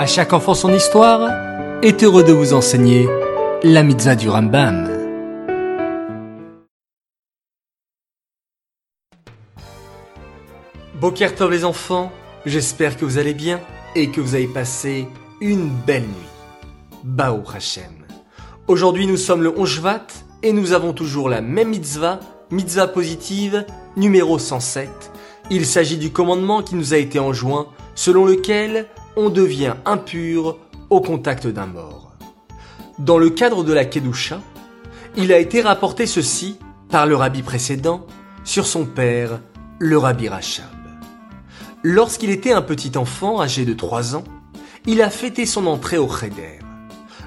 À chaque enfant son histoire est heureux de vous enseigner la mitzvah du Rambam. Bokertov les enfants, j'espère que vous allez bien et que vous avez passé une belle nuit. Bao Hashem. Aujourd'hui nous sommes le 11 Shvat et nous avons toujours la même mitzvah, mitzvah positive numéro 107. Il s'agit du commandement qui nous a été enjoint selon lequel on devient impur au contact d'un mort. Dans le cadre de la Kedusha, il a été rapporté ceci par le rabbi précédent sur son père, le rabbi Rachab. Lorsqu'il était un petit enfant âgé de 3 ans, il a fêté son entrée au Cheder.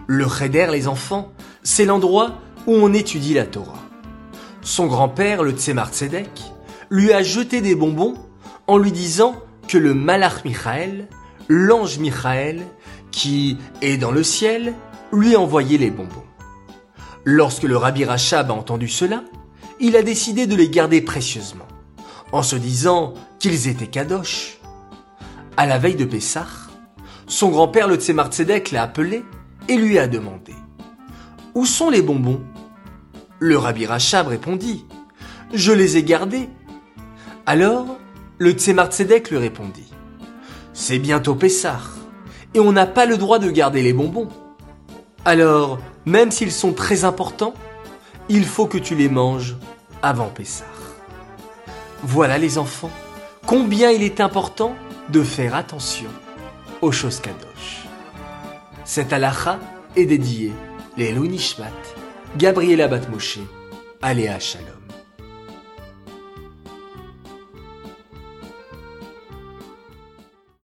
Le Cheder, les enfants, c'est l'endroit où on étudie la Torah. Son grand-père, le Tzemar Tzedek, lui a jeté des bonbons en lui disant que le Malach Michael, l'ange Michael, qui est dans le ciel, lui envoyait les bonbons. Lorsque le Rabbi Rachab a entendu cela, il a décidé de les garder précieusement, en se disant qu'ils étaient kadosh. À la veille de Pessah, son grand-père le Tzemar Tzedek l'a appelé et lui a demandé Où sont les bonbons? Le Rabbi Rachab répondit Je les ai gardés. Alors, le Tzemar Tzedek lui répondit C'est bientôt Pessah, et on n'a pas le droit de garder les bonbons. Alors, même s'ils sont très importants, il faut que tu les manges avant Pessah. Voilà les enfants, combien il est important de faire attention aux choses kadosh. Cette halakha est dédiée les Nishmat, Gabriela Batmoshe, Aléa Shalom.